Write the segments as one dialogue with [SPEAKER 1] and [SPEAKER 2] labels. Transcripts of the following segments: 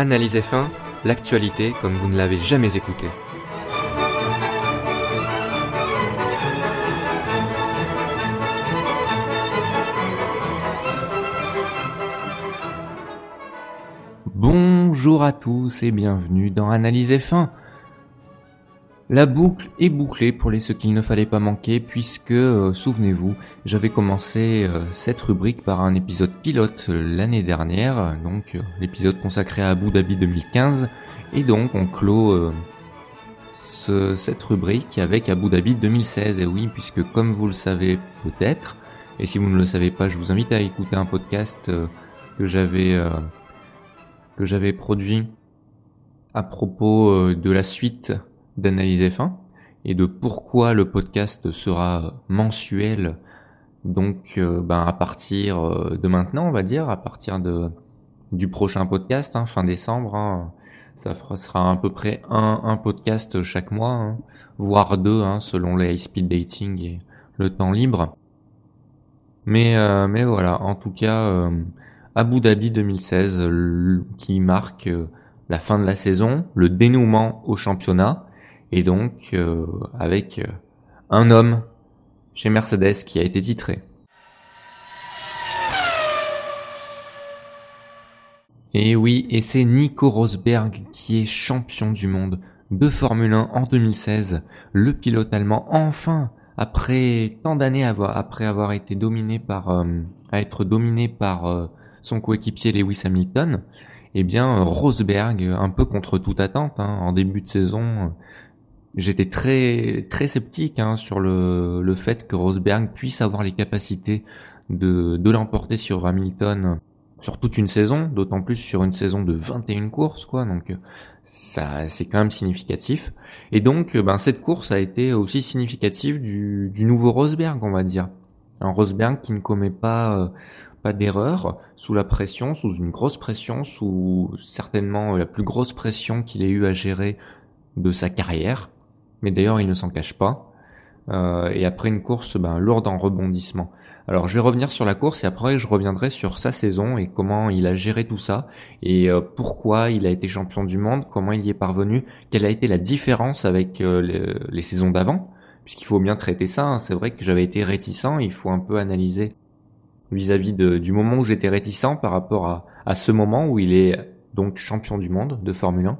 [SPEAKER 1] Analyse F1, l'actualité comme vous ne l'avez jamais écouté. Bonjour à tous et bienvenue dans Analyse F1. La boucle est bouclée pour les ce qu'il ne fallait pas manquer puisque, euh, souvenez-vous, j'avais commencé euh, cette rubrique par un épisode pilote euh, l'année dernière, donc l'épisode consacré à Abu Dhabi 2015, et donc on clôt cette rubrique avec Abu Dhabi 2016, et oui, puisque comme vous le savez peut-être, et si vous ne le savez pas, je vous invite à écouter un podcast que j'avais que j'avais produit à propos de la suite d'analyse F1 et de pourquoi le podcast sera mensuel. Donc euh, ben à partir euh, de maintenant on va dire à partir de du prochain podcast hein, fin décembre hein, ça sera à peu près un, un podcast chaque mois hein, voire deux hein, selon les high speed dating et le temps libre. Mais euh, mais voilà en tout cas Abu Dhabi 2016 qui marque la fin de la saison le dénouement au championnat et donc euh, avec euh, un homme chez Mercedes qui a été titré. Et oui, et c'est Nico Rosberg qui est champion du monde de Formule 1 en 2016, le pilote allemand enfin après tant d'années après avoir été dominé par euh, à être dominé par son coéquipier Lewis Hamilton, eh bien Rosberg un peu contre toute attente hein, en début de saison j'étais très très sceptique hein, sur le, le fait que Rosberg puisse avoir les capacités de, de l'emporter sur Hamilton sur toute une saison, d'autant plus sur une saison de 21 courses, quoi. Donc ça, c'est quand même significatif. Et donc, ben cette course a été aussi significative du, du nouveau Rosberg, on va dire. Un Rosberg qui ne commet pas euh, pas d'erreur sous la pression, sous une grosse pression, sous certainement la plus grosse pression qu'il ait eu à gérer de sa carrière mais d'ailleurs il ne s'en cache pas. Euh, et après une course ben, lourde en rebondissement. Alors je vais revenir sur la course et après je reviendrai sur sa saison et comment il a géré tout ça et euh, pourquoi il a été champion du monde, comment il y est parvenu, quelle a été la différence avec euh, les, saisons d'avant, puisqu'il faut bien traiter ça. Hein. C'est vrai que j'avais été réticent, il faut un peu analyser vis-à-vis du moment où j'étais réticent par rapport à, à ce moment où il est donc champion du monde de Formule 1.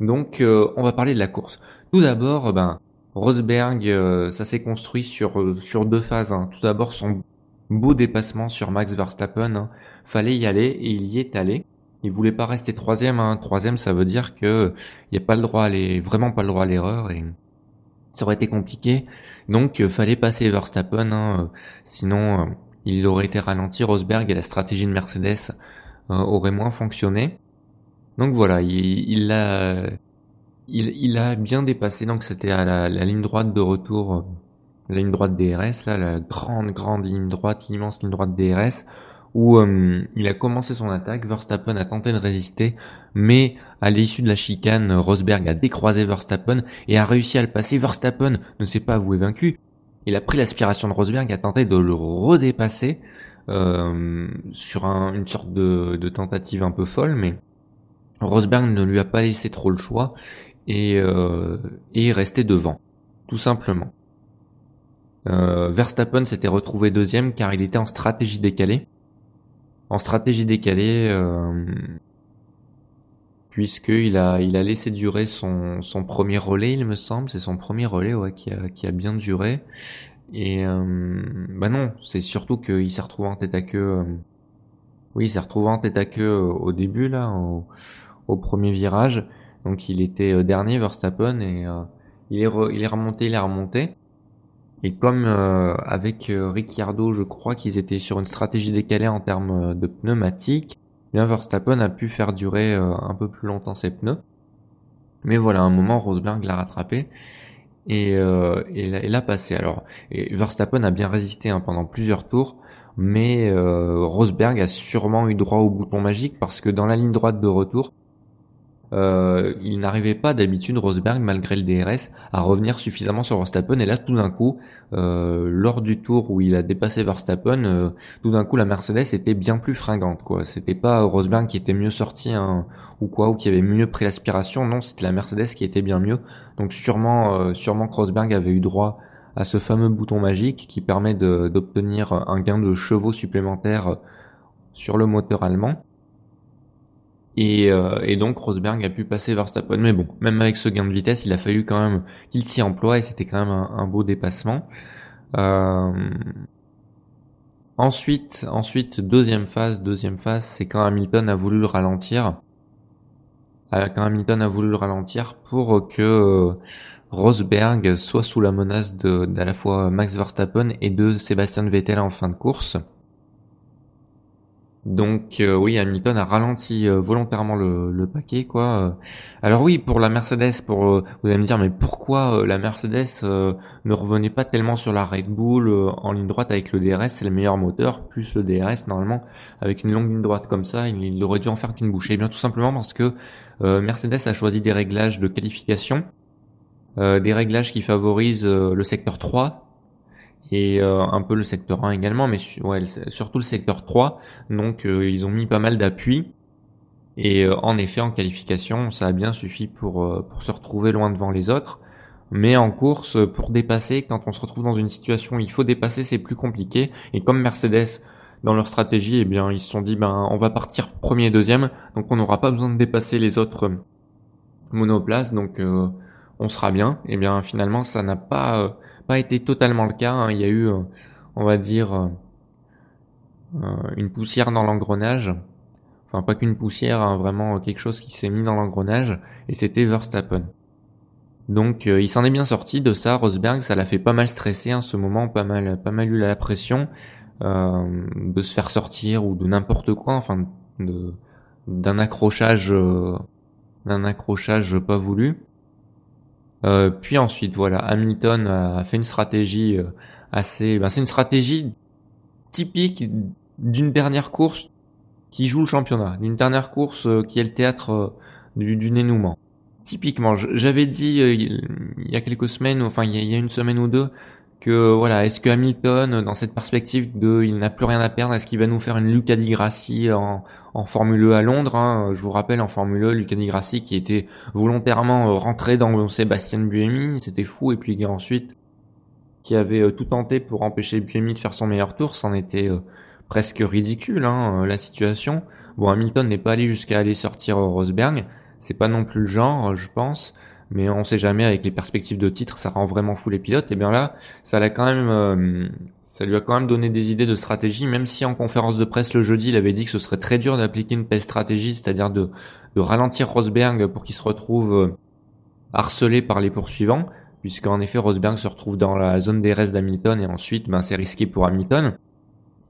[SPEAKER 1] Donc on va parler de la course. Tout d'abord, ben Rosberg, euh, ça s'est construit sur euh, sur deux phases. Hein. Tout d'abord, son beau dépassement sur Max Verstappen, hein. fallait y aller et il y est allé. Il voulait pas rester troisième. Hein. Troisième, ça veut dire que il y a pas le droit à vraiment pas le droit à l'erreur et ça aurait été compliqué. Donc, euh, fallait passer Verstappen, hein. sinon il aurait été ralenti. Rosberg et la stratégie de Mercedes aurait moins fonctionné. Donc voilà, il l'a il, a bien dépassé, donc c'était à la, ligne droite de retour, euh, la ligne droite DRS, là, la grande, grande ligne droite, l'immense ligne droite DRS, où euh, il a commencé son attaque, Verstappen a tenté de résister, mais à l'issue de la chicane, Rosberg a décroisé Verstappen et a réussi à le passer. Verstappen ne s'est pas avoué vaincu. Il a pris l'aspiration de Rosberg, a tenté de le redépasser euh, sur une sorte de, de tentative un peu folle, mais Rosberg ne lui a pas laissé trop le choix et, euh, et rester devant, tout simplement. Euh, Verstappen s'était retrouvé deuxième car il était en stratégie décalée. En stratégie décalée, euh, puisqu'il a, il a laissé durer son, son premier relais, il me semble. C'est son premier relais ouais, qui, a, qui a bien duré. Et euh, bah non, c'est surtout qu'il s'est retrouvé en tête à queue. Euh, oui, il s'est retrouvé en tête à queue au début, là, au premier virage. Donc il était euh, dernier Verstappen et euh, il est remonté, il est remonté. Et comme euh, avec Ricciardo, je crois qu'ils étaient sur une stratégie décalée en termes de pneumatiques, eh bien Verstappen a pu faire durer un peu plus longtemps ses pneus. Mais voilà, à un moment, Rosberg l'a rattrapé et, et l'a passé. Alors, et Verstappen a bien résisté hein, pendant plusieurs tours, mais Rosberg a sûrement eu droit au bouton magique parce que dans la ligne droite de retour, euh, il n'arrivait pas d'habitude Rosberg malgré le DRS à revenir suffisamment sur Verstappen. Et là tout d'un coup euh, lors du tour où il a dépassé Verstappen euh, tout d'un coup la Mercedes était bien plus fringante quoi. C'était pas Rosberg qui était mieux sorti hein, ou quoi ou qui avait mieux pris l'aspiration. Non c'était la Mercedes qui était bien mieux. Donc sûrement sûrement que Rosberg avait eu droit à ce fameux bouton magique qui permet d'obtenir un gain de chevaux supplémentaires sur le moteur allemand et, euh, et, donc Rosberg a pu passer Verstappen. Mais bon, même avec ce gain de vitesse, il a fallu quand même qu'il s'y emploie et c'était quand même un, beau dépassement. Euh... Ensuite, ensuite deuxième phase, deuxième phase, c'est quand Hamilton a voulu le ralentir. Euh, quand Hamilton a voulu le ralentir pour que Rosberg soit sous la menace de d'à la fois Max Verstappen et de Sébastien Vettel en fin de course. Donc euh, oui, Hamilton a ralenti euh, volontairement le, paquet quoi. Alors oui, pour la Mercedes, pour euh, vous allez me dire mais pourquoi la Mercedes ne revenait pas tellement sur la Red Bull en ligne droite avec le DRS, c'est le meilleur moteur plus le DRS normalement avec une longue ligne droite comme ça, il, aurait dû en faire qu'une bouchée. Eh bien tout simplement parce que Mercedes a choisi des réglages de qualification, des réglages qui favorisent le secteur 3 et euh, un peu le secteur 1 également, mais ouais, surtout le secteur 3. Donc euh, ils ont mis pas mal d'appui. Et euh, en effet, en qualification, ça a bien suffi pour, pour se retrouver loin devant les autres. Mais en course, pour dépasser, quand on se retrouve dans une situation où il faut dépasser, c'est plus compliqué. Et comme Mercedes, dans leur stratégie, eh bien, ils se sont dit, ben, on va partir premier et deuxième, donc on n'aura pas besoin de dépasser les autres monoplaces, donc on sera bien. Et eh bien, finalement, ça n'a pas pas été totalement le cas. Hein. Il y a eu, euh, on va dire, euh, euh, une poussière dans l'engrenage. Enfin, pas qu'une poussière, hein, vraiment quelque chose qui s'est mis dans l'engrenage. Et c'était Verstappen. Donc, il s'en est bien sorti de ça. Rosberg, ça l'a fait pas mal stresser en ce moment, pas mal, pas mal eu la pression de se faire sortir ou de n'importe quoi. Enfin, de d'un accrochage, d'un accrochage pas voulu. Euh, puis ensuite, voilà, Hamilton a fait une stratégie euh, assez. Ben, c'est une stratégie typique d'une dernière course qui joue le championnat, d'une dernière course euh, qui est le théâtre du, du dénouement. Typiquement, j'avais dit il y a quelques semaines, enfin il y a une semaine ou deux, que voilà, est-ce que Hamilton, dans cette perspective de il n'a plus rien à perdre, est-ce qu'il va nous faire une Luca Di en, en Formule E à Londres hein, Je vous rappelle, en Formule E, Luca Di qui était volontairement euh, rentré dans Sébastien Buemi, c'était fou, et puis ensuite qui avait euh, tout tenté pour empêcher Buemi de faire son meilleur tour, c'en était euh, presque ridicule hein, la situation. Bon, Hamilton n'est pas allé jusqu'à aller sortir Rosberg, c'est pas non plus le genre, je pense mais on sait jamais avec les perspectives de titre, ça rend vraiment fou les pilotes. Et bien là, ça l'a quand même, euh, ça lui a quand même donné des idées de stratégie, même si en conférence de presse le jeudi, il avait dit que ce serait très dur d'appliquer une telle stratégie, c'est-à-dire de, de ralentir Rosberg pour qu'il se retrouve euh, harcelé par les poursuivants, puisqu'en effet Rosberg se retrouve dans la zone des restes d'Hamilton et ensuite, ben c'est risqué pour Hamilton.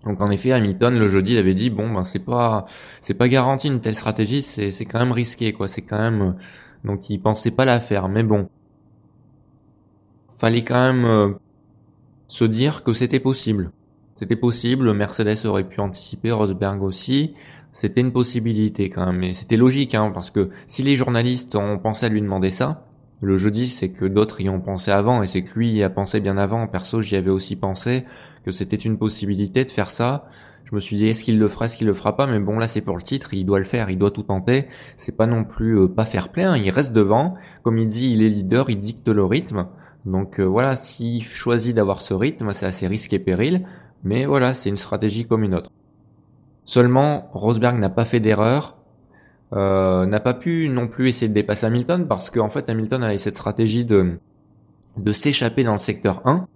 [SPEAKER 1] Donc en effet, Hamilton le jeudi il avait dit bon ben c'est pas c'est pas garanti une telle stratégie, c'est c'est quand même risqué quoi, c'est quand même donc il pensait pas la faire, mais bon. Fallait quand même euh, se dire que c'était possible. C'était possible, Mercedes aurait pu anticiper, Rosberg aussi. C'était une possibilité quand même, mais c'était logique, hein, parce que si les journalistes ont pensé à lui demander ça, le jeudi, c'est que d'autres y ont pensé avant, et c'est que lui y a pensé bien avant. Perso, j'y avais aussi pensé que c'était une possibilité de faire ça je me suis dit est-ce qu'il le fera, est-ce qu'il le fera pas, mais bon là c'est pour le titre, il doit le faire, il doit tout tenter. C'est pas non plus euh, pas faire plein, il reste devant. Comme il dit, il est leader, il dicte le rythme. Donc euh, voilà, s'il choisit d'avoir ce rythme, c'est assez risque et péril, mais voilà, c'est une stratégie comme une autre. Seulement, Rosberg n'a pas fait d'erreur, euh, n'a pas pu non plus essayer de dépasser Hamilton parce qu'en fait Hamilton avait cette stratégie de de s'échapper dans le secteur 1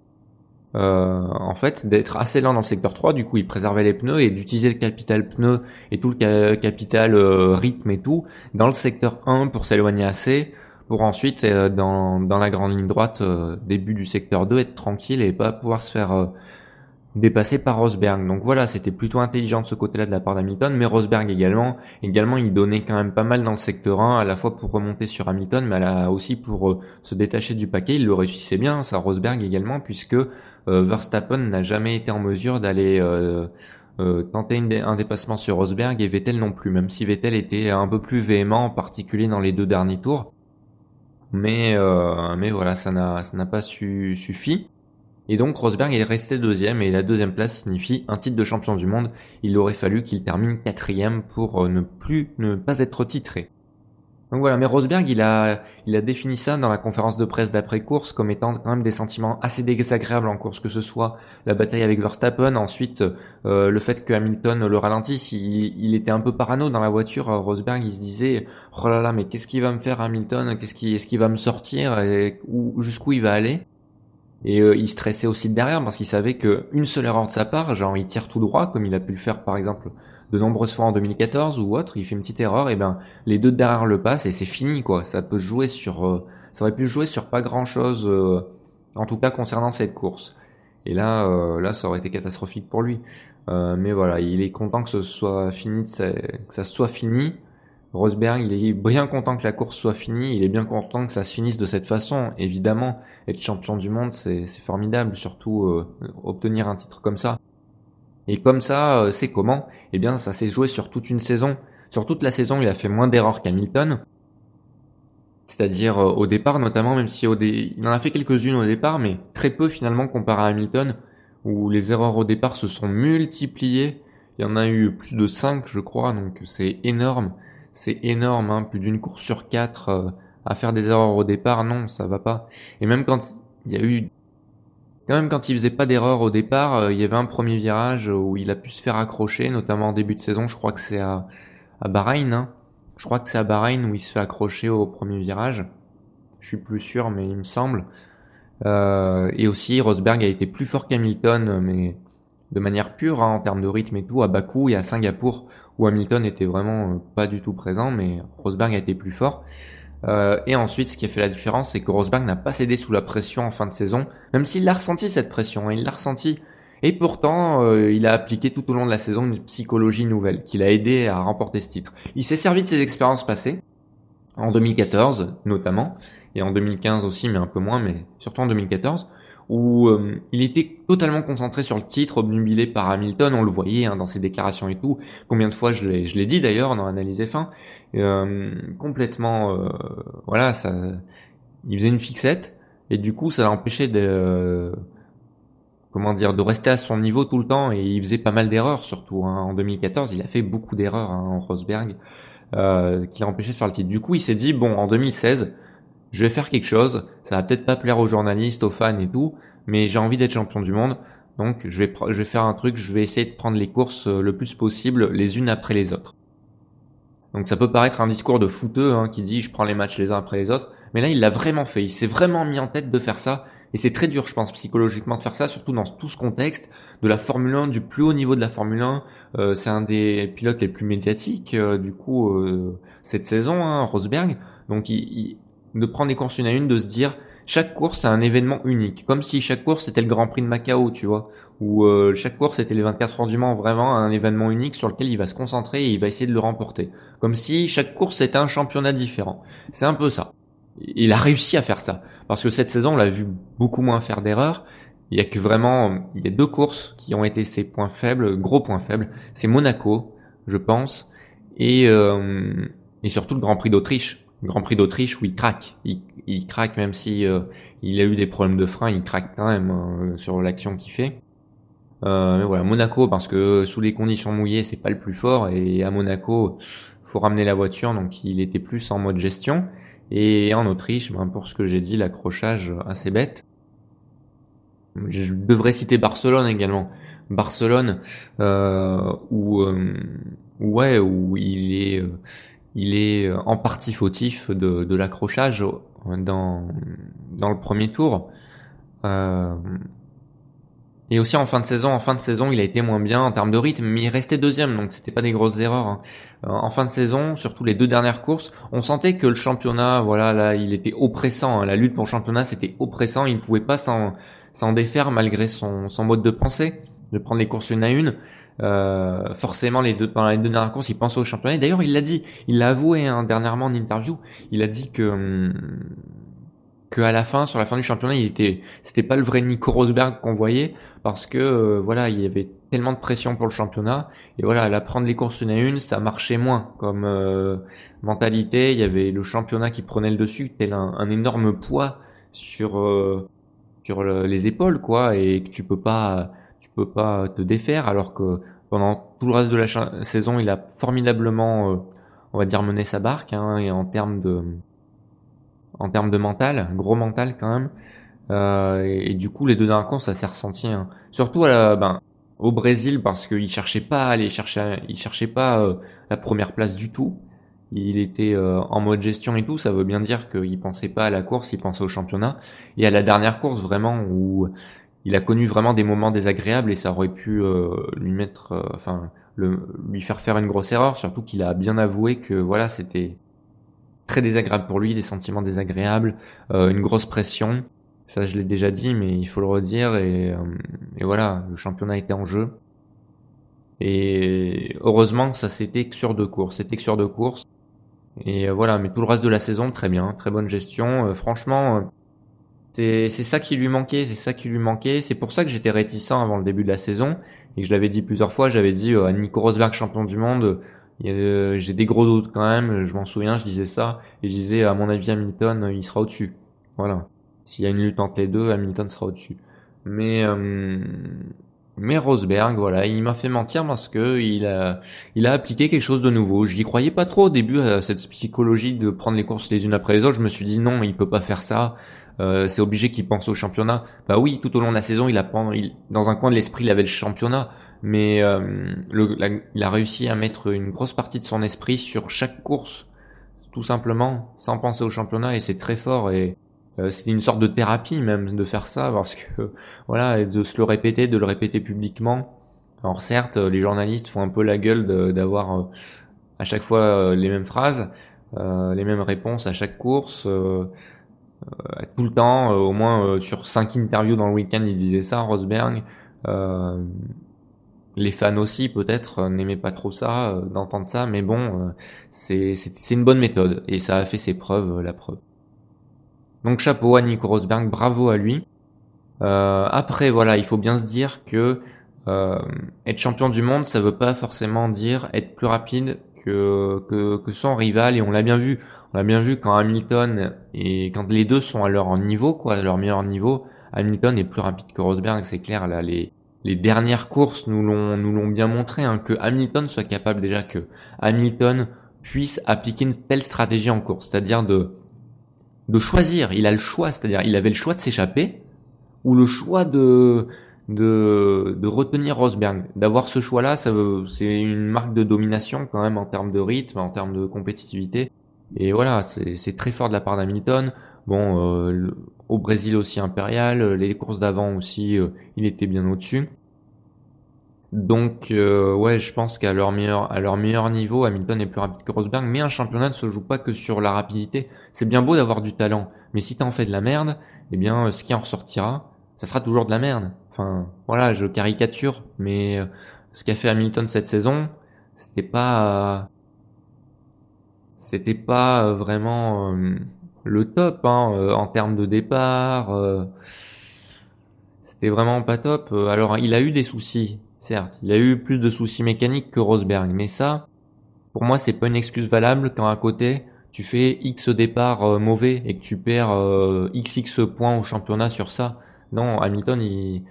[SPEAKER 1] euh, en fait d'être assez lent dans le secteur 3 du coup il préservait les pneus et d'utiliser le capital pneu et tout le capital euh, rythme et tout dans le secteur 1 pour s'éloigner assez pour ensuite euh, dans, dans la grande ligne droite début du secteur 2 être tranquille et pas pouvoir se faire dépassé par Rosberg. Donc voilà, c'était plutôt intelligent de ce côté-là de la part d'Hamilton, mais Rosberg également, également il donnait quand même pas mal dans le secteur 1, à la fois pour remonter sur Hamilton, mais aussi pour euh, se détacher du paquet. Il le réussissait bien, ça Rosberg également, puisque euh, Verstappen n'a jamais été en mesure d'aller euh, tenter un dépassement sur Rosberg et Vettel non plus, même si Vettel était un peu plus véhément, en particulier dans les deux derniers tours. Mais mais voilà, ça n'a ça n'a pas su, suffi. Et donc Rosberg est resté deuxième et la deuxième place signifie un titre de champion du monde. Il aurait fallu qu'il termine quatrième pour euh, ne plus ne pas être titré. Donc voilà, mais Rosberg, il a, il a défini ça dans la conférence de presse d'après-course comme étant quand même des sentiments assez désagréables en course, que ce soit la bataille avec Verstappen, ensuite euh, le fait que Hamilton le ralentisse, il, il, était un peu parano dans la voiture. Rosberg, il se disait, oh là là, mais qu'est-ce qu'il va me faire Hamilton? Qu'est-ce qui, est-ce qu'il va me sortir? Et jusqu'où il va aller? Et euh, il stressait aussi de derrière parce qu'il savait qu'une seule erreur de sa part, genre il tire tout droit comme il a pu le faire par exemple de nombreuses fois en 2014 ou autre, il fait une petite erreur et ben les deux de derrière le passent et c'est fini quoi. Ça peut jouer sur, euh, ça aurait pu jouer sur pas grand chose, euh, en tout cas concernant cette course. Et là, là ça aurait été catastrophique pour lui. mais voilà, il est content que ce soit fini, que ça soit fini Rosberg, il est bien content que la course soit finie, il est bien content que ça se finisse de cette façon. Évidemment, être champion du monde, c'est formidable, surtout euh, obtenir un titre comme ça. Et comme ça, euh, c'est comment? Eh bien, ça s'est joué sur toute une saison. Sur toute la saison, il a fait moins d'erreurs qu'Hamilton. C'est-à-dire euh, au départ notamment, même si au il en a fait quelques-unes au départ, mais très peu finalement comparé à Hamilton, où les erreurs au départ se sont multipliées. Il y en a eu plus de 5 je crois, donc c'est énorme c'est énorme, hein, plus d'une course sur quatre euh, à faire des erreurs au départ, non, ça va pas. Et même quand il y a eu, quand même quand il faisait pas d'erreurs au départ, euh, il y avait un premier virage où il a pu se faire accrocher, notamment en début de saison, je crois que c'est à, à Bahreïn, hein. je crois que c'est à Bahreïn où il se fait accrocher au premier virage. Je suis plus sûr, mais il me semble. Euh, et aussi, Rosberg a été plus fort qu'Hamilton, mais de manière pure, hein, en termes de rythme et tout, à Bakou et à Singapour, où Hamilton était vraiment euh, pas du tout présent, mais Rosberg a été plus fort. Euh, et ensuite, ce qui a fait la différence, c'est que Rosberg n'a pas cédé sous la pression en fin de saison, même s'il l'a ressenti cette pression, hein, il l'a ressenti. Et pourtant, euh, il a appliqué tout au long de la saison une psychologie nouvelle qui l'a aidé à remporter ce titre. Il s'est servi de ses expériences passées, en 2014 notamment, et en 2015 aussi, mais un peu moins, mais surtout en 2014, où euh, il était totalement concentré sur le titre, obnubilé par Hamilton, on le voyait hein, dans ses déclarations et tout. Combien de fois je l'ai, je l'ai dit d'ailleurs dans l'analyse F1, euh, complètement, euh, voilà, ça, il faisait une fixette et du coup ça l'empêchait de, comment dire, de rester à son niveau tout le temps et il faisait pas mal d'erreurs surtout. Hein. En 2014, il a fait beaucoup d'erreurs hein, en Rosberg euh, qui l'a empêché de faire le titre. Du coup, il s'est dit bon, en 2016 je vais faire quelque chose, ça va peut-être pas plaire aux journalistes, aux fans et tout, mais j'ai envie d'être champion du monde, donc je vais, je vais faire un truc, je vais essayer de prendre les courses euh, le plus possible les unes après les autres. Donc ça peut paraître un discours de fouteux hein, qui dit je prends les matchs les uns après les autres, mais là il l'a vraiment fait, il s'est vraiment mis en tête de faire ça, et c'est très dur je pense psychologiquement de faire ça, surtout dans tout ce contexte de la Formule 1, du plus haut niveau de la Formule 1, euh, c'est un des pilotes les plus médiatiques euh, du coup cette saison, hein, Rosberg, donc il, de prendre des courses une à une, de se dire chaque course c'est un événement unique, comme si chaque course c'était le Grand Prix de Macao, tu vois, ou euh, chaque course c'était les 24 heures du Mans, vraiment un événement unique sur lequel il va se concentrer et il va essayer de le remporter, comme si chaque course était un championnat différent. C'est un peu ça. Il a réussi à faire ça, parce que cette saison on l'a vu beaucoup moins faire d'erreurs. Il y a que vraiment, il y a deux courses qui ont été ses points faibles, gros points faibles. C'est Monaco, je pense, et euh, et surtout le Grand Prix d'Autriche Grand Prix d'Autriche où il craque. Il, craque même si euh, il a eu des problèmes de frein, il craque quand même hein, sur l'action qu'il fait. Euh, mais voilà, Monaco parce que sous les conditions mouillées c'est pas le plus fort et à Monaco faut ramener la voiture donc il était plus en mode gestion et en Autriche ben, pour ce que j'ai dit l'accrochage assez bête. Je devrais citer Barcelone également. Barcelone euh, où, ouais où il est il est euh, en partie fautif de, l'accrochage dans, dans le premier tour. Euh, et aussi en fin de saison, en fin de saison, il a été moins bien en termes de rythme, mais il restait deuxième, donc c'était pas des grosses erreurs. Hein. Euh, en fin de saison, surtout les deux dernières courses, on sentait que le championnat, voilà, là, il était oppressant. Hein. La lutte pour le championnat, c'était oppressant. Il ne pouvait pas s'en s'en défaire malgré son, son mode de pensée, de prendre les courses une à une. Euh, forcément les deux pendant les deux dernières courses il pense au championnat. D'ailleurs il l'a dit il l'a avoué hein, dernièrement en interview. Il a dit que hum, qu'à la fin, sur la fin du championnat, il était, c'était pas le vrai Nico Rosberg qu'on voyait parce que euh, voilà, il y avait tellement de pression pour le championnat. Et voilà, à prendre les courses une à une, ça marchait moins comme euh, mentalité. Il y avait le championnat qui prenait le dessus, tel un, un énorme poids sur euh, sur les épaules quoi, et que tu peux pas tu peux pas te défaire alors que pendant tout le reste de la saison, il a formidablement, on va dire, mené sa barque hein, et en termes de en termes de mental, gros mental quand même. Euh, et, du coup, les deux dernières courses, ça s'est ressenti. Hein. Surtout ben, au Brésil, parce qu'il cherchait pas aller chercher, il cherchait pas euh, la première place du tout. Il était euh, en mode gestion et tout. Ça veut bien dire qu'il pensait pas à la course, il pensait au championnat. Et à la dernière course, vraiment, où il a connu vraiment des moments désagréables et ça aurait pu lui mettre, enfin, le, lui faire faire une grosse erreur. Surtout qu'il a bien avoué que voilà, c'était très désagréable pour lui, des sentiments désagréables, euh, une grosse pression. Ça, je l'ai déjà dit, mais il faut le redire. Et, euh, voilà, le championnat était en jeu. Et heureusement ça c'était que sur deux courses. C'était que sur deux courses. Et euh, voilà, mais tout le reste de la saison, très bien, très bonne gestion. franchement, c'est ça qui lui manquait, c'est ça qui lui manquait. C'est pour ça que j'étais réticent avant le début de la saison et que je l'avais dit plusieurs fois. J'avais dit à Nico Rosberg champion du monde j'ai des gros doutes quand même, je m'en souviens, je disais ça, et je disais, à mon avis, Hamilton, il sera au-dessus. Voilà. S'il y a une lutte entre les deux, Hamilton sera au-dessus. Mais, euh, mais Rosberg, voilà, il m'a fait mentir parce que il a, il a appliqué quelque chose de nouveau. Je n'y croyais pas trop au début à cette psychologie de prendre les courses les unes après les autres. Je me suis dit non, il peut pas faire ça. Euh, c'est obligé qu'il pense au championnat. Bah oui, tout au long de la saison, il a dans un coin de l'esprit, il avait le championnat mais euh, il a réussi à mettre une grosse partie de son esprit sur chaque course, tout simplement, sans penser au championnat, et c'est très fort, et euh, c'est une sorte de thérapie même de faire ça, parce que, voilà, de se le répéter, de le répéter publiquement. Alors certes, les journalistes font un peu la gueule d'avoir euh, à chaque fois les mêmes phrases, les mêmes réponses à chaque course, tout le temps, au moins sur cinq interviews dans le week-end, il disait ça, Rosberg. Euh, les fans aussi peut-être euh, n'aimaient pas trop ça, euh, d'entendre ça, mais bon, euh, c'est une bonne méthode et ça a fait ses preuves, la preuve. Donc chapeau à Nico Rosberg, bravo à lui. après voilà, il faut bien se dire que être champion du monde, ça veut pas forcément dire être plus rapide que que, que son rival et on l'a bien vu. On l'a bien vu quand Hamilton et quand les deux sont à leur niveau, quoi, à leur meilleur niveau, Hamilton est plus rapide que Rosberg, c'est clair. Là, les les dernières courses nous l'ont nous l'ont bien montré hein, que Hamilton soit capable déjà que Hamilton puisse appliquer une telle stratégie en course, c'est-à-dire de de choisir. Il a le choix, c'est-à-dire il avait le choix de s'échapper ou le choix de de, de retenir Rosberg. D'avoir ce choix-là, c'est une marque de domination quand même en termes de rythme, en termes de compétitivité. Et voilà, c'est très fort de la part d'Hamilton. Bon, euh, au Brésil aussi impérial, les courses d'avant aussi, euh, il était bien au-dessus. Donc euh, ouais, je pense qu'à leur meilleur leur meilleur niveau, Hamilton est plus rapide que Rosberg, mais un championnat ne se joue pas que sur la rapidité. C'est bien beau d'avoir du talent, mais si t'en fais de la merde, eh bien ce qui en ressortira, ça sera toujours de la merde. Enfin, voilà, je caricature, mais ce qu'a fait Hamilton cette saison, c'était pas c'était pas vraiment le top hein, euh, en termes de départ. Euh, c'était vraiment pas top. Euh, alors il a eu des soucis, certes. Il a eu plus de soucis mécaniques que Rosberg, mais ça, pour moi, c'est pas une excuse valable quand à côté tu fais X départ mauvais et que tu perds XX points au championnat sur ça. Non, Hamilton, il,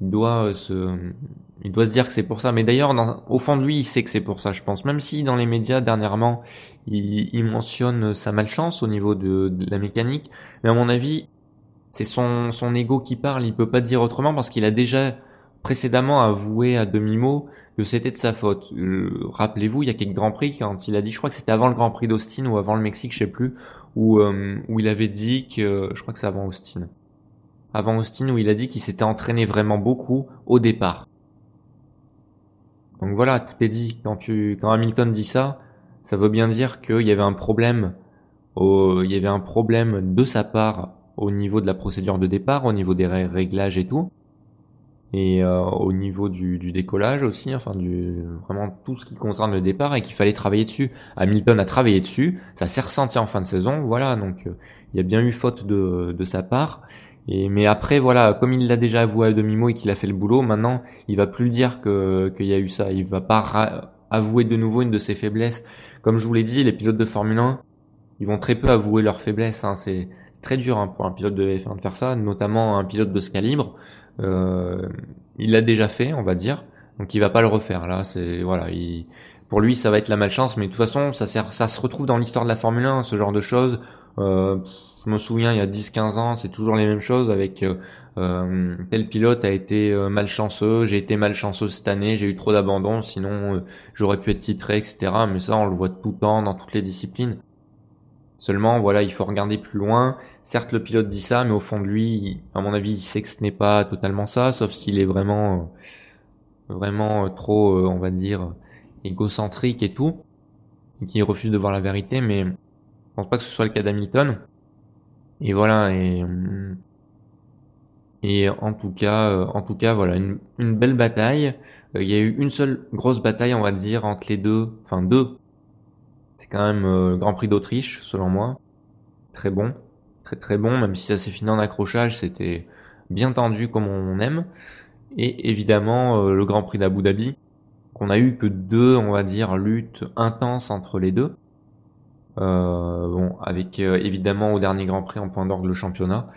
[SPEAKER 1] il doit se, il doit se dire que c'est pour ça. Mais d'ailleurs, au fond de lui, il sait que c'est pour ça, je pense. Même si dans les médias dernièrement, il, mentionne sa malchance au niveau de, la mécanique, mais à mon avis, c'est son ego qui parle. Il peut pas dire autrement parce qu'il a déjà précédemment avoué à demi mot que c'était de sa faute. Euh, rappelez-vous, il y a quelques grands prix quand il a dit, je crois que c'était avant le Grand Prix d'Austin ou avant le Mexique, je sais plus, où euh, où il avait dit que, je crois que c'est avant Austin avant Austin où il a dit qu'il s'était entraîné vraiment beaucoup au départ. Donc voilà, tout est dit. Quand tu, quand Hamilton dit ça, ça veut bien dire qu'il y avait un problème au, il y avait un problème de sa part au niveau de la procédure de départ, au niveau des réglages et tout. et euh, au niveau du, décollage aussi, enfin du vraiment tout ce qui concerne le départ et qu'il fallait travailler dessus. Hamilton a travaillé dessus, ça s'est ressenti en fin de saison, voilà, donc euh, il y a bien eu faute de, de sa part. Et mais après voilà, comme il l'a déjà avoué à demi mot et qu'il a fait le boulot, maintenant il va plus dire que qu'il y a eu ça, il va pas avouer de nouveau une de ses faiblesses. Comme je vous l'ai dit, les pilotes de Formule 1, ils vont très peu avouer leurs faiblesses. Hein. C'est très dur hein, pour un pilote de F1 de faire ça, notamment un pilote de ce calibre. Euh, il l'a déjà fait, on va dire, donc il va pas le refaire. Là, c'est voilà, il, pour lui, ça va être la malchance, mais de toute façon, ça sert, ça se retrouve dans l'histoire de la Formule 1, ce genre de choses. Euh, je me souviens, il y a 10-15 ans, c'est toujours les mêmes choses avec euh, euh tel pilote a été euh, malchanceux, j'ai été malchanceux cette année, j'ai eu trop d'abandon, sinon j'aurais pu être titré, etc. Mais ça, on le voit tout le temps dans toutes les disciplines. Seulement, voilà, il faut regarder plus loin. Certes, le pilote dit ça, mais au fond de lui, à mon avis, il sait que ce n'est pas totalement ça, sauf s'il est vraiment, vraiment trop, euh, on va dire, égocentrique et tout, et qu'il refuse de voir la vérité. Mais je pense pas que ce soit le cas d'Hamilton. Et voilà. Et et en tout cas, euh, en tout cas, voilà, une, belle bataille. Euh, il y a eu une seule grosse bataille, on va dire, entre les deux, enfin deux c'est quand même euh, Grand Prix d'Autriche, selon moi. Très bon. Très très bon, même si ça s'est fini en accrochage, c'était bien tendu comme on aime. Et évidemment, euh, le Grand Prix d'Abu Dhabi, qu'on a eu que deux, on va dire, luttes intenses entre les deux. Euh, bon, avec évidemment au dernier Grand Prix en point d'orgue le championnat.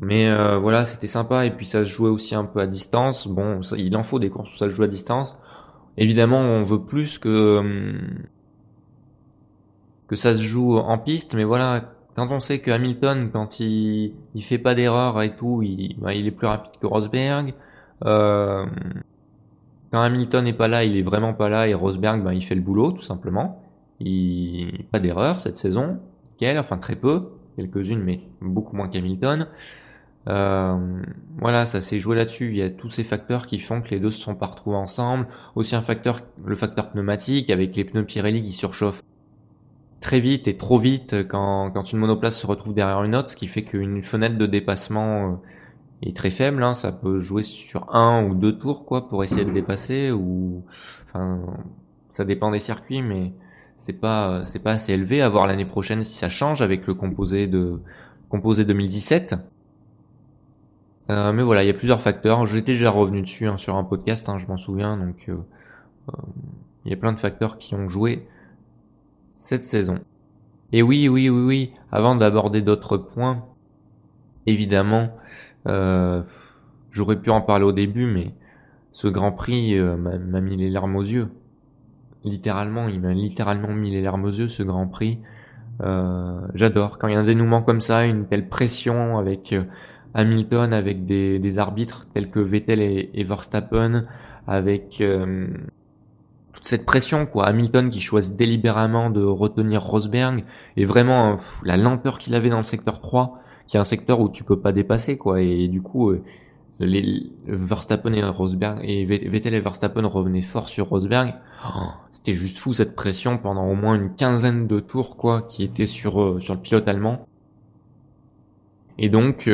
[SPEAKER 1] Mais voilà, c'était sympa et puis ça se jouait aussi un peu à distance. Bon, il en faut des courses où ça se joue à distance. Évidemment, on veut plus que hum, que ça se joue en piste, mais voilà, quand on sait que Hamilton, quand il, il fait pas d'erreur et tout, il, bah, il est plus rapide que Rosberg. Euh, quand Hamilton n'est pas là, il est vraiment pas là et Rosberg, ben, il fait le boulot tout simplement. Il pas d'erreur cette saison, quelle, enfin très peu, quelques-unes, mais beaucoup moins qu'Hamilton. Euh, voilà, ça s'est joué là-dessus. Il y a tous ces facteurs qui font que les deux se sont pas retrouvés ensemble. Aussi un facteur, le facteur pneumatique avec les pneus Pirelli qui surchauffent très vite et trop vite quand, quand une monoplace se retrouve derrière une autre, ce qui fait qu'une fenêtre de dépassement euh, est très faible. Hein, ça peut jouer sur un ou deux tours quoi pour essayer de dépasser ou enfin ça dépend des circuits, mais c'est pas c'est pas assez élevé à voir l'année prochaine si ça change avec le composé de composé 2017. Euh, mais voilà, il y a plusieurs facteurs. J'étais déjà revenu dessus hein, sur un podcast, hein, je m'en souviens. Donc, euh, euh, il y a plein de facteurs qui ont joué cette saison. Et oui, oui, oui, oui, avant d'aborder d'autres points, évidemment, euh, j'aurais pu en parler au début, mais ce Grand Prix euh, m'a mis les larmes aux yeux. Littéralement, il m'a littéralement mis les larmes aux yeux, ce Grand Prix. Euh, J'adore. Quand il y a un dénouement comme ça, une telle pression avec euh, Hamilton, avec des, arbitres tels que Vettel et, Verstappen, avec euh, toute cette pression quoi. Hamilton qui choisit délibérément de retenir Rosberg et vraiment la lenteur qu'il avait dans le secteur 3 qui est un secteur où tu peux pas dépasser quoi. Et du coup Verstappen et Rosberg et Vettel et Verstappen revenaient fort sur Rosberg oh, c'était juste fou cette pression pendant au moins une quinzaine de tours quoi qui était sur euh, sur le pilote allemand et donc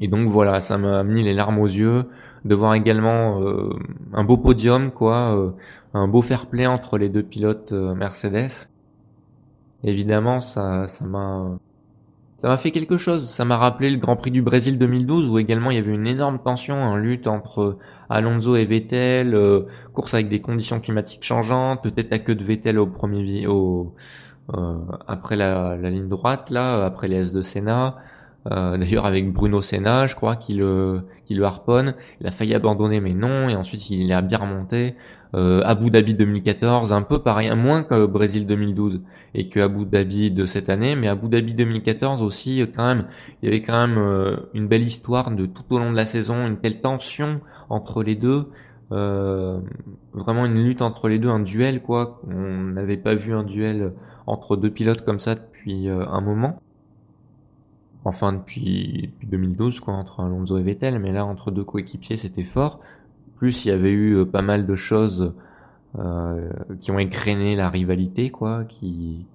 [SPEAKER 1] et donc voilà ça m'a mis les larmes aux yeux de voir également euh, un beau podium, quoi, euh, un beau fair play entre les deux pilotes euh, Mercedes. Évidemment, ça, ça m'a, ça m'a fait quelque chose. Ça m'a rappelé le Grand Prix du Brésil 2012 où également il y avait une énorme tension, en lutte entre Alonso et Vettel, course avec des conditions climatiques changeantes, peut-être à queue de Vettel au premier, au, après la, la, ligne droite là, après les S de Senna. Euh, d'ailleurs avec Bruno Senna, je crois qu'il le, qu'il le harponne. Il a failli abandonner, mais non. Et ensuite, il a bien remonté. Euh, Abu Dhabi 2014, un peu pareil, moins que Brésil 2012 et que Abu Dhabi de cette année, mais Abu Dhabi 2014 aussi, quand même, il y avait quand même euh, une belle histoire de tout au long de la saison, une telle tension entre les deux. Euh, vraiment une lutte entre les deux, un duel quoi. On n'avait pas vu un duel entre deux pilotes comme ça depuis un moment enfin depuis, 2012 quoi entre Alonso et Vettel mais là entre deux coéquipiers c'était fort plus il y avait eu euh, pas mal de choses euh, qui ont égrené la rivalité quoi qui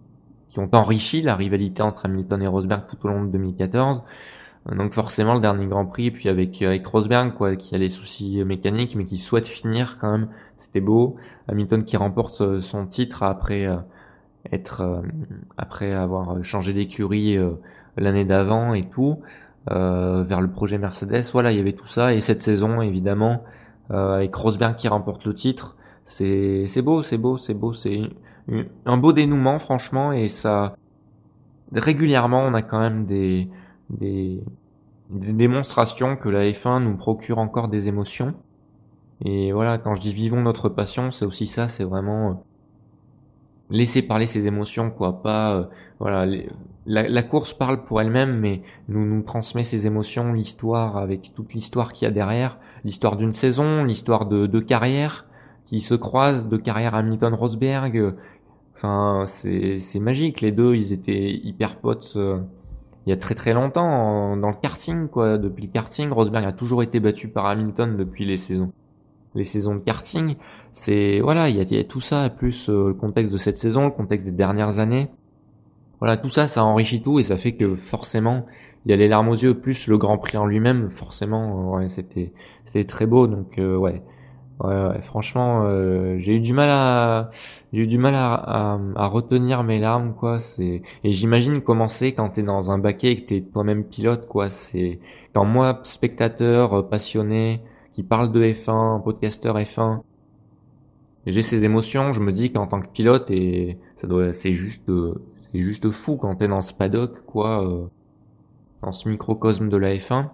[SPEAKER 1] qui ont enrichi la rivalité entre Hamilton et Rosberg tout au long de 2014 Donc forcément le dernier Grand Prix, puis avec avec Rosberg quoi, qui a les soucis mécaniques, mais qui souhaite finir quand même, c'était beau. Hamilton qui remporte son titre après être après avoir changé d'écurie l'année d'avant et tout. Euh, vers le projet Mercedes. Voilà, il y avait tout ça. Et cette saison, évidemment, euh, avec Rosberg qui remporte le titre, c'est beau, c'est beau, c'est beau, c'est un beau dénouement, franchement. Et ça, régulièrement, on a quand même des des, des démonstrations que la F1 nous procure encore des émotions. Et voilà, quand je dis vivons notre passion, c'est aussi ça, c'est vraiment laisser parler ses émotions, quoi. Pas, euh, voilà, la, la, course parle pour elle-même, mais nous nous transmet ses émotions, l'histoire avec toute l'histoire qu'il y a derrière, l'histoire d'une saison, l'histoire de, de carrière qui se croisent, de carrière Hamilton-Rosberg. Enfin, c'est c'est magique. Les deux, ils étaient hyper potes. Euh, il y a très très longtemps dans le karting quoi depuis le karting Rosberg a toujours été battu par Hamilton depuis les saisons les saisons de karting. C'est voilà, il y a, tout ça plus euh, le contexte de cette saison, le contexte des dernières années. Voilà, tout ça, ça enrichit tout et ça fait que forcément, il y a les larmes aux yeux plus le Grand Prix en lui-même. Forcément, ouais, c'était c'est très beau. Donc euh, ouais. Ouais, franchement, euh, j'ai eu du mal à, j'ai eu du mal à, à, retenir mes larmes, quoi. C'est et j'imagine comment c'est quand t'es dans un baquet et que t'es toi-même pilote, quoi. C'est quand moi, spectateur, passionné, qui parle de F1, podcasteur F1. J'ai ces émotions, je me dis qu'en tant que pilote et ça doit c'est juste c'est juste fou quand t'es dans ce paddock quoi euh, dans ce microcosme de la F1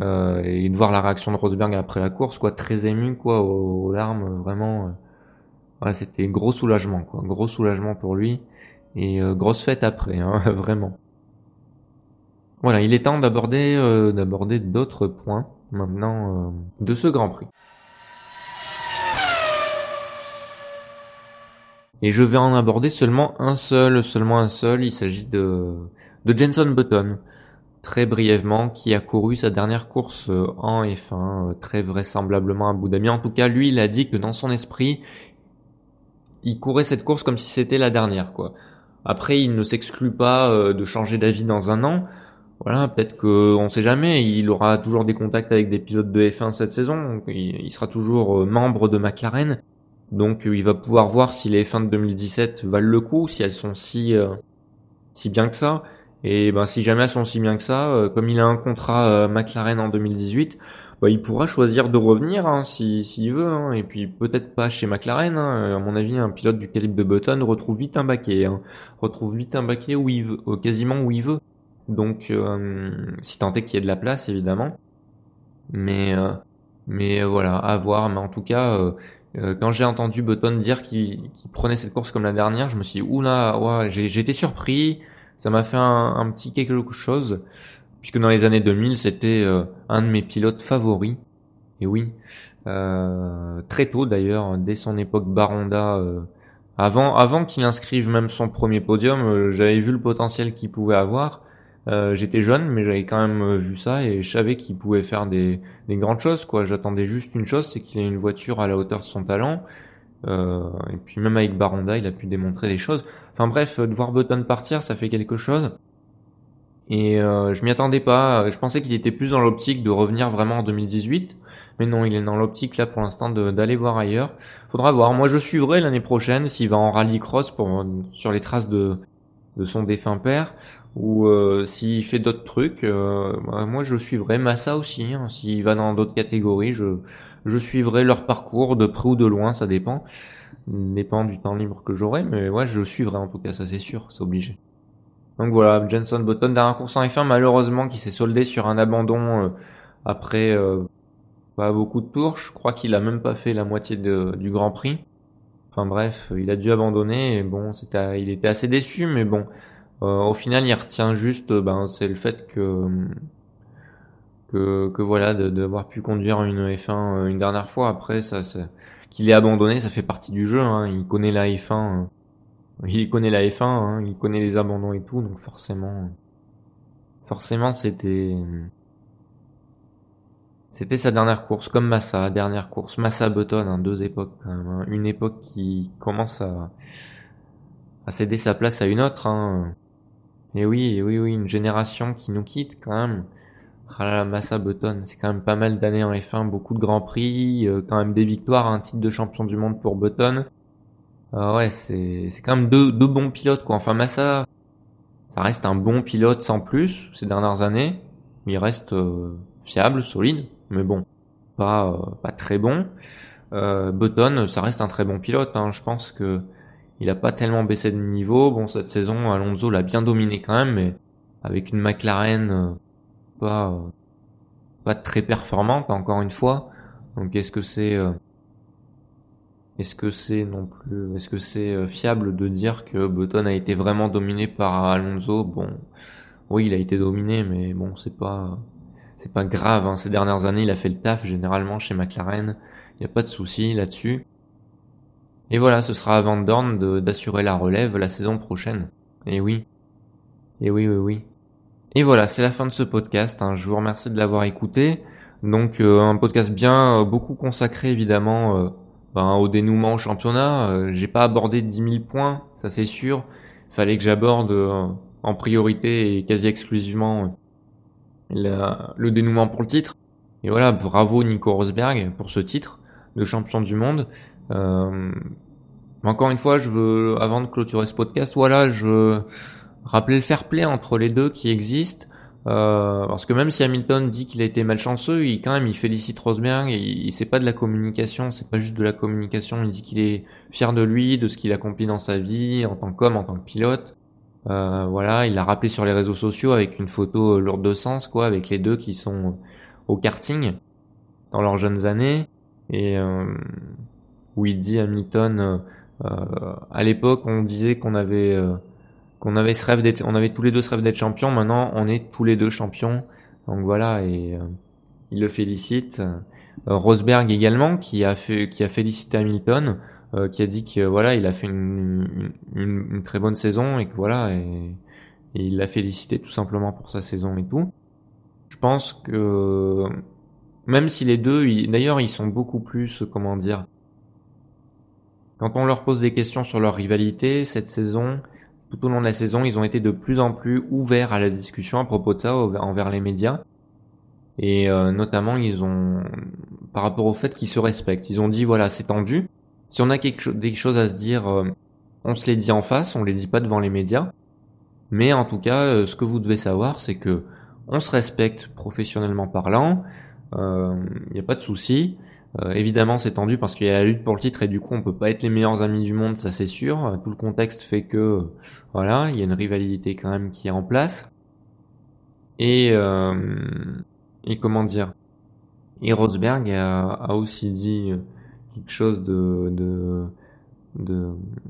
[SPEAKER 1] euh, et de voir la réaction de Rosberg après la course quoi très ému quoi aux, larmes vraiment euh, c'était gros soulagement quoi gros soulagement pour lui. Et euh, grosse fête après hein, vraiment. Voilà il est temps d'aborder d'aborder d'autres points maintenant de ce Grand Prix. Et je vais en aborder seulement un seul, seulement un seul. Il s'agit de, de Jenson Button, très brièvement, qui a couru sa dernière course euh, en F1, euh, très vraisemblablement à Abu Dhabi. En tout cas, lui, il a dit que dans son esprit, il courait cette course comme si c'était la dernière, quoi. Après, il ne s'exclut pas de changer d'avis dans un an voilà, peut-être que on sait jamais, il aura toujours des contacts avec des pilotes de F1 cette saison, il, sera toujours euh, membre de McLaren, donc euh, il va pouvoir voir si les F1 de 2017 valent le coup, si elles sont si euh, si bien que ça. Et ben si jamais elles sont si bien que ça, comme il a un contrat McLaren en 2018, bah, il pourra choisir de revenir hein, s'il si, veut. Hein. et puis peut-être pas chez McLaren. Hein. À mon avis, un pilote du calibre de Button retrouve vite un baquet. Hein. Retrouve vite un baquet où il veut, quasiment où il veut. Donc, euh, si tant est qu'il y ait de la place, évidemment. Mais, euh, mais euh, voilà, à voir. Mais en tout cas, quand j'ai entendu Button dire qu'il prenait cette course comme la dernière, je me suis dit, oula, ouais, j'ai surpris. Ça m'a fait un, petit quelque chose. Puisque dans les années 2000, c'était un de mes pilotes favoris. Et oui, très tôt d'ailleurs, dès son époque Baronda, avant qu'il inscrive même son premier podium, j'avais vu le potentiel qu'il pouvait avoir. Euh, j'étais jeune, mais j'avais quand même euh, vu ça et je savais qu'il pouvait faire des, des, grandes choses. Quoi, j'attendais juste une chose, c'est qu'il ait une voiture à la hauteur de son talent. Euh, et puis même avec Baronda, il a pu démontrer des choses. Enfin bref, de voir Button partir, ça fait quelque chose. Et euh, je m'y attendais pas. Je pensais qu'il était plus dans l'optique de revenir vraiment en 2018. Mais non, il est dans l'optique là pour l'instant d'aller voir ailleurs. Faudra voir. Moi, je suivrai l'année prochaine s'il va en rallycross pour sur les traces de de son défunt père ou euh, s'il fait d'autres trucs, euh, bah, moi je suivrai Massa aussi. Hein. S'il va dans d'autres catégories, je, je suivrai leur parcours de près ou de loin, ça dépend. Dépend du temps libre que j'aurai, mais ouais, je suivrai en tout cas, ça c'est sûr, c'est obligé. Donc voilà, Jenson Button, dernière course en F1 malheureusement qui s'est soldé sur un abandon euh, après pas beaucoup de tours. Je crois qu'il a même pas fait la moitié de, du Grand Prix. Enfin bref, il a dû abandonner. Et bon, c'était, il était assez déçu, mais bon, euh, au final, il retient juste, ben, c'est le fait que que, voilà, d'avoir pu conduire une F1 euh, une dernière fois. Après, ça, qu'il ait abandonné, ça fait partie du jeu. Hein. Il connaît la F1, il connaît la F1, hein. il connaît les abandons et tout, donc forcément, forcément, c'était c'était sa dernière course, comme Massa, dernière course. Massa Button, hein, deux époques quand même. Hein. Une époque qui commence à, céder sa place à une autre. Hein. Et oui, oui, oui, une génération qui nous quitte quand même. Ah là, Massa Button, c'est quand même pas mal d'années en F1, beaucoup de grands prix, euh, quand même des victoires, un titre de champion du monde pour Button. Euh, ouais, c'est c'est quand même deux, bons pilotes quoi. Enfin Massa, ça reste un bon pilote sans plus ces dernières années. Il reste euh, fiable, solide, mais bon, pas euh, pas très bon. Button, ça reste un très bon pilote. Hein. Je pense que il a pas tellement baissé de niveau. Bon, cette saison, Alonso l'a bien dominé quand même, mais avec une McLaren pas euh, pas très performante encore une fois. Donc est-ce que c'est euh, est-ce que c'est non plus est-ce que c'est euh, fiable de dire que Button a été vraiment dominé par Alonso? Bon, oui, il a été dominé, mais bon, c'est pas c'est pas grave. Hein. Ces dernières années, il a fait le taf généralement chez McLaren. Il n'y a pas de souci là-dessus. Et voilà, ce sera à Van Dorn d'assurer la relève la saison prochaine. Et oui. Et oui, oui, oui. Et voilà, c'est la fin de ce podcast. Hein. Je vous remercie de l'avoir écouté. Donc euh, un podcast bien, euh, beaucoup consacré évidemment euh, ben, au dénouement au championnat. J'ai pas abordé 10 000 points, ça c'est sûr. Fallait que j'aborde en priorité et quasi exclusivement le dénouement pour le titre. Et voilà, bravo Nico Rosberg pour ce titre de champion du monde. encore une fois, je veux, avant de clôturer ce podcast, voilà, je rappeler le fair play entre les deux qui existe. Euh, parce que même si Hamilton dit qu'il a été malchanceux, il quand même il félicite Rosberg et il, c'est pas de la communication, c'est pas juste de la communication. Il dit qu'il est fier de lui, de ce qu'il accomplit dans sa vie en tant qu'homme, en tant que pilote. Euh, voilà, il l'a rappelé sur les réseaux sociaux avec une photo lourde de sens, quoi, avec les deux qui sont au karting dans leurs jeunes années et euh, où il dit Hamilton, euh, à l'époque on disait qu'on avait qu'on avait ce rêve d'être, on avait tous les deux ce rêve d'être champion. Maintenant, on est tous les deux champions. Donc voilà, et euh, il le félicite. Euh, Rosberg également, qui a fait, qui a félicité Hamilton, euh, qui a dit que voilà, il a fait une, très bonne saison et que voilà, et, il l'a félicité tout simplement pour sa saison et tout. Je pense que même si les deux, d'ailleurs, ils sont beaucoup plus, comment dire, quand on leur pose des questions sur leur rivalité cette saison, tout au long de la saison, ils ont été de plus en plus ouverts à la discussion à propos de ça envers les médias. Et euh, notamment, ils ont, par rapport au fait qu'ils se respectent, ils ont dit voilà, c'est tendu. Si on a quelque des choses à se dire, euh, on se les dit en face, on les dit pas devant les médias. Mais en tout cas, euh, ce que vous devez savoir, c'est que on se respecte professionnellement parlant. Il n'y a pas de souci. Euh, évidemment, c'est tendu parce qu'il y a la lutte pour le titre et du coup, on peut pas être les meilleurs amis du monde, ça c'est sûr. Tout le contexte fait que, voilà, il y a une rivalité quand même qui est en place. Et, euh, et comment dire? Et Rosberg a, a, aussi dit quelque chose de, de, de,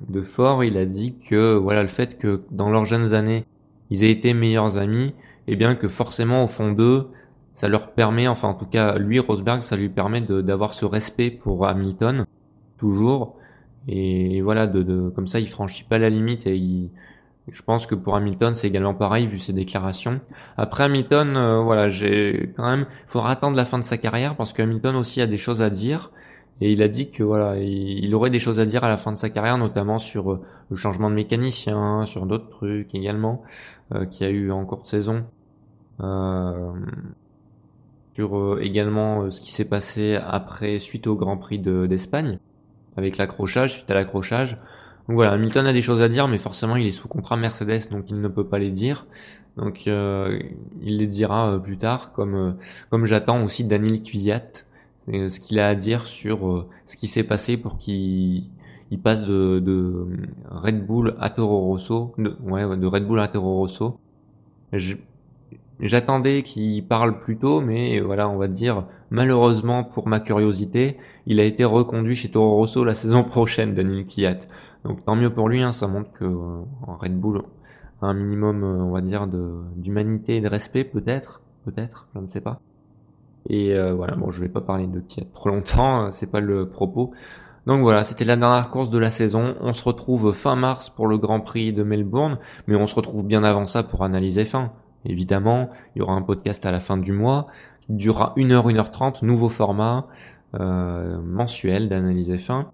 [SPEAKER 1] de fort. Il a dit que, voilà, le fait que dans leurs jeunes années, ils aient été meilleurs amis, et eh bien que forcément au fond d'eux, ça leur permet, enfin en tout cas lui Rosberg, ça lui permet d'avoir ce respect pour Hamilton toujours et, voilà de, de, comme ça il franchit pas la limite et il, je pense que pour Hamilton c'est également pareil vu ses déclarations. Après Hamilton, euh, voilà j'ai quand même, il faudra attendre la fin de sa carrière parce que Hamilton aussi a des choses à dire et il a dit que voilà il, aurait des choses à dire à la fin de sa carrière notamment sur euh, le changement de mécanicien, sur d'autres trucs également euh, qu'il y a eu en cours de saison. Euh, sur euh, également euh, ce qui s'est passé après suite au Grand Prix d'Espagne avec l'accrochage suite à l'accrochage. Donc voilà, Hamilton a des choses à dire, mais forcément il est sous contrat Mercedes, donc il ne peut pas les dire. Donc il les dira plus tard, comme comme j'attends aussi Daniel Kvyat, ce qu'il a à dire sur ce qui s'est passé pour qu'il il passe de, de Red Bull à Toro Rosso, de, ouais, de Red Bull à Toro Rosso. J'attendais qu'il parle plus tôt, mais voilà, on va dire, malheureusement pour ma curiosité, il a été reconduit chez Toro Rosso la saison prochaine, Daniel Kiat. Donc tant mieux pour lui, hein, ça montre que euh, Red Bull a un minimum, euh, on va dire, d'humanité et de respect, peut-être, peut-être, je ne sais pas. Et euh, voilà, bon, je vais pas parler de Kiat trop longtemps, c'est pas le propos. Donc voilà, c'était la dernière course de la saison. On se retrouve fin mars pour le Grand Prix de Melbourne, mais on se retrouve bien avant ça pour analyser fin. Évidemment, il y aura un podcast à la fin du mois qui durera 1 heure, 1 heure 30, nouveau format euh, mensuel d'analyse fin.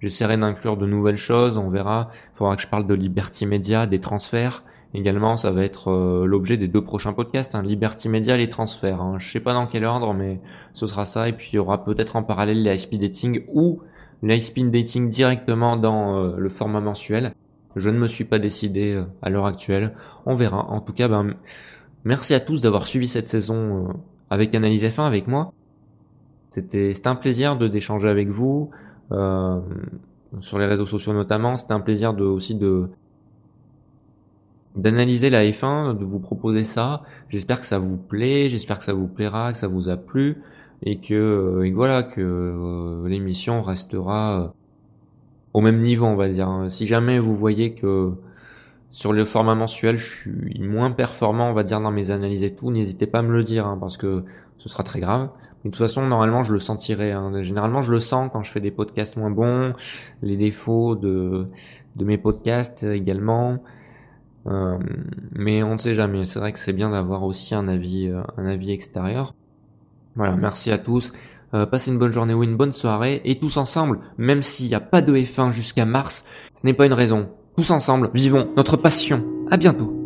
[SPEAKER 1] J'essaierai d'inclure de nouvelles choses, on verra. Il faudra que je parle de Liberty Media, des transferts Également, ça va être euh, l'objet des deux prochains podcasts, hein, Liberty Media, les transferts. Hein. Je sais pas dans quel ordre, mais ce sera ça. Et puis il y aura peut-être en parallèle les high dating ou les high dating directement dans euh, le format mensuel. Je ne me suis pas décidé euh, à l'heure actuelle. On verra. En tout cas, ben, merci à tous d'avoir suivi cette saison avec Analyse F1 avec moi. C'était un plaisir de d'échanger avec vous sur les réseaux sociaux notamment. C'était un plaisir de aussi de d'analyser la F1, de vous proposer ça. J'espère que ça vous plaît, j'espère que ça vous plaira, que ça vous a plu et que, euh, et voilà que euh, l'émission restera euh, au même niveau, on va dire. Si jamais vous voyez que sur le format mensuel, je suis moins performant, on va dire, dans mes analyses et tout, n'hésitez pas à me le dire, hein, parce que ce sera très grave. De toute façon, normalement, je le sentirai. Hein. Généralement, je le sens quand je fais des podcasts moins bons, les défauts de, de mes podcasts également. Euh, mais on ne sait jamais. C'est vrai que c'est bien d'avoir aussi un avis, euh, un avis extérieur. Voilà, merci à tous. Euh, passez une bonne journée ou une bonne soirée. Et tous ensemble, même s'il n'y a pas de F1 jusqu'à mars, ce n'est pas une raison. Tous ensemble, vivons notre passion. À bientôt.